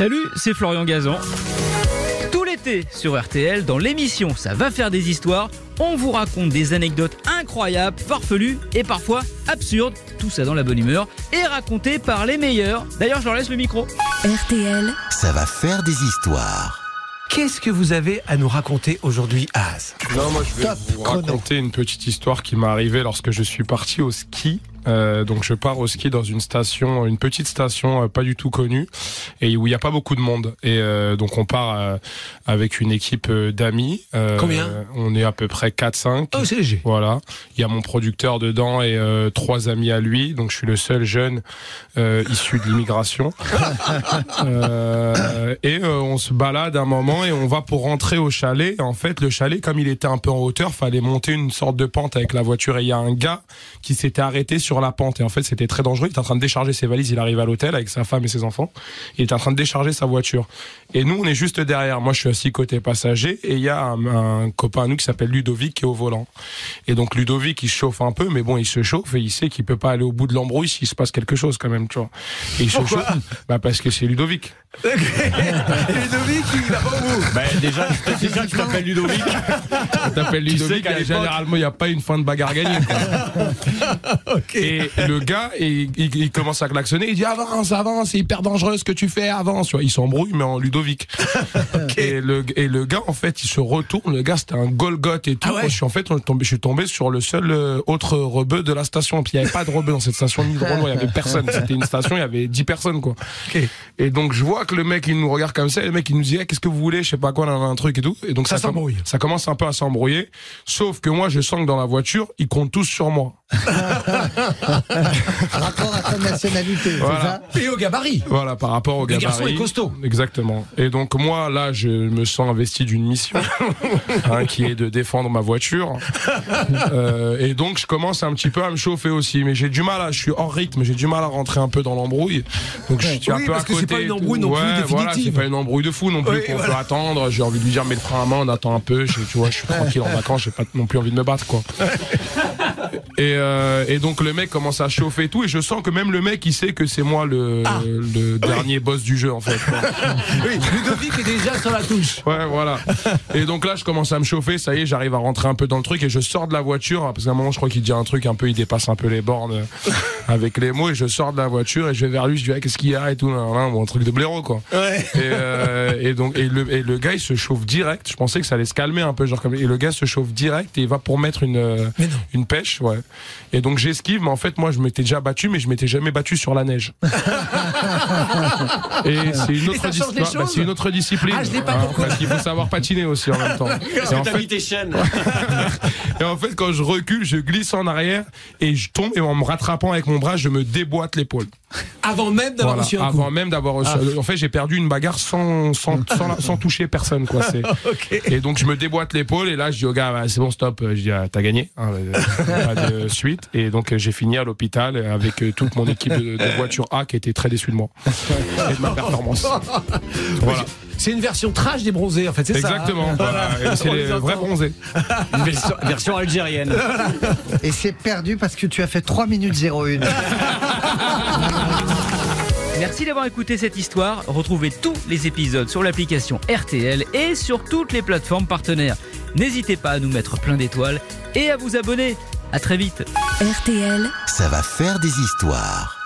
Salut, c'est Florian Gazan. Tout l'été sur RTL, dans l'émission Ça va faire des histoires, on vous raconte des anecdotes incroyables, farfelues et parfois absurdes, tout ça dans la bonne humeur, et racontées par les meilleurs. D'ailleurs, je leur laisse le micro. RTL, Ça va faire des histoires. Qu'est-ce que vous avez à nous raconter aujourd'hui, Az? Non, moi je vais Top vous chrono. raconter une petite histoire qui m'est arrivée lorsque je suis parti au ski. Euh, donc je pars au ski dans une station, une petite station euh, pas du tout connue et où il n'y a pas beaucoup de monde. Et euh, donc on part avec une équipe d'amis. Combien? On est à peu près 4-5. Oh, c'est léger. Voilà, il y a mon producteur dedans et trois amis à lui, donc je suis le seul jeune issu de l'immigration. Et on se balade un moment et on va pour rentrer au chalet. Et en fait, le chalet, comme il était un peu en hauteur, fallait monter une sorte de pente avec la voiture. Et il y a un gars qui s'était arrêté sur la pente. Et en fait, c'était très dangereux. Il était en train de décharger ses valises. Il arrive à l'hôtel avec sa femme et ses enfants. Il est en train de décharger sa voiture. Et nous, on est juste derrière. Moi, je suis assis côté passager et il y a un, un copain à nous qui s'appelle Ludovic qui est au volant. Et donc Ludovic, il se chauffe un peu, mais bon, il se chauffe et il sait qu'il peut pas aller au bout de l'embrouille s'il se passe quelque chose quand même, tu vois. Et il se chauffe, bah parce que c'est Ludovic. Ludovic, il a pas au bout. Bah, déjà, déjà tu t'appelles Ludovic. Tu sais Ludovic, qu'à et l'époque- généralement, il n'y a pas une fin de bagarre gagnée. quoi. Ok. Et le gars, il, il- il commence à klaxonner, il dit avance, avance, c'est hyper dangereux ce que tu fais, avance. Tu vois, il s'embrouille, mais en Ludovic. et, le, et le gars, en fait, il se retourne. Le gars, c'était un Golgoth et tout. Ah ouais Moi, je suis en fait, tombé, je suis tombé sur le seul euh, autre rebeu de la station. Puis il n'y avait pas de rebeu dans cette station ni de il y avait personne. C'était une station, il y avait 10 personnes, quoi. Et donc je vois que le mec il nous regarde comme ça, et le mec il nous dit Eh, qu'est-ce que vous voulez, je sais pas quoi, là, un truc et tout. Et donc Ça ça, s'embrouille. ça commence un peu à s'embrouiller. Sauf que moi je sens que dans la voiture ils comptent tous sur moi. Rapport à ta nationalité, Voilà. c'est ça Et au gabarit. Voilà par rapport au Le gabarit. garçon est costaud. Exactement. Et donc moi là je me sens investi d'une mission hein, qui est de défendre ma voiture. Euh, et donc je commence un petit peu à me chauffer aussi, mais j'ai du mal à, je suis hors rythme, j'ai du mal à rentrer un peu dans l'embrouille. Donc je suis un Oui, peu parce à que c'est côté. pas et une embrouille non plus Ouais, Voilà, c'est pas une embrouille de fou non plus Oui, qu'on voilà. peut attendre. J'ai envie de lui dire mets le frein à main, on attend un peu. Je, tu vois, je suis tranquille en vacances, j'ai pas non plus envie de me battre quoi. Et, euh, et donc le mec commence à chauffer et tout, et je sens que même le mec il sait que c'est moi le, Ah. le dernier boss du jeu en fait. Oui, Ludovic est déjà sur la touche. Ouais, voilà. Et donc là, je commence à me chauffer. Ça y est, j'arrive à rentrer un peu dans le truc et je sors de la voiture parce qu'à un moment, je crois qu'il dit un truc un peu, il dépasse un peu les bornes euh, avec les mots et je sors de la voiture et je vais vers lui. Je dis, Ah, qu'est-ce qu'il y a et tout, bon, un truc de blaireau quoi. Ouais. Et, euh, et donc et le, et le gars, il se chauffe direct. Je pensais que ça allait se calmer un peu, genre comme. Et le gars se chauffe direct et il va pour mettre une une pêche, ouais. Et donc j'esquive, mais en fait, moi, je m'étais déjà battu, mais je m'étais jamais battu sur la neige. et c'est une autre choses. c'est une autre discipline. Ah, je l'ai pas Hein. Parce qu'il faut savoir patiner aussi en même temps. Et en, T'as fait, tes chaînes. et en fait, quand je recule, je glisse en arrière et je tombe et en me rattrapant avec mon bras, je me déboîte l'épaule. Avant même d'avoir Voilà. reçu un Avant coup. même d'avoir reçu. En fait, j'ai perdu une bagarre sans, sans, sans, sans toucher personne, quoi. Et donc je me déboîte l'épaule et là je dis au gars bah, c'est bon stop je dis ah, t'as gagné hein, euh, pas de suite et donc euh, j'ai fini à l'hôpital avec euh, toute mon équipe de, de voiture A qui était très déçue de moi et de ma performance voilà C'est une version trash des bronzés, en fait, c'est ça. hein exactement voilà. C'est les les vrais bronzés Une version, version algérienne. Et c'est perdu parce que tu as fait 3 minutes 01. Merci d'avoir écouté cette histoire. Retrouvez tous les épisodes sur l'application RTL et sur toutes les plateformes partenaires. N'hésitez pas à nous mettre plein d'étoiles et à vous abonner. À très vite. RTL. Ça va faire des histoires.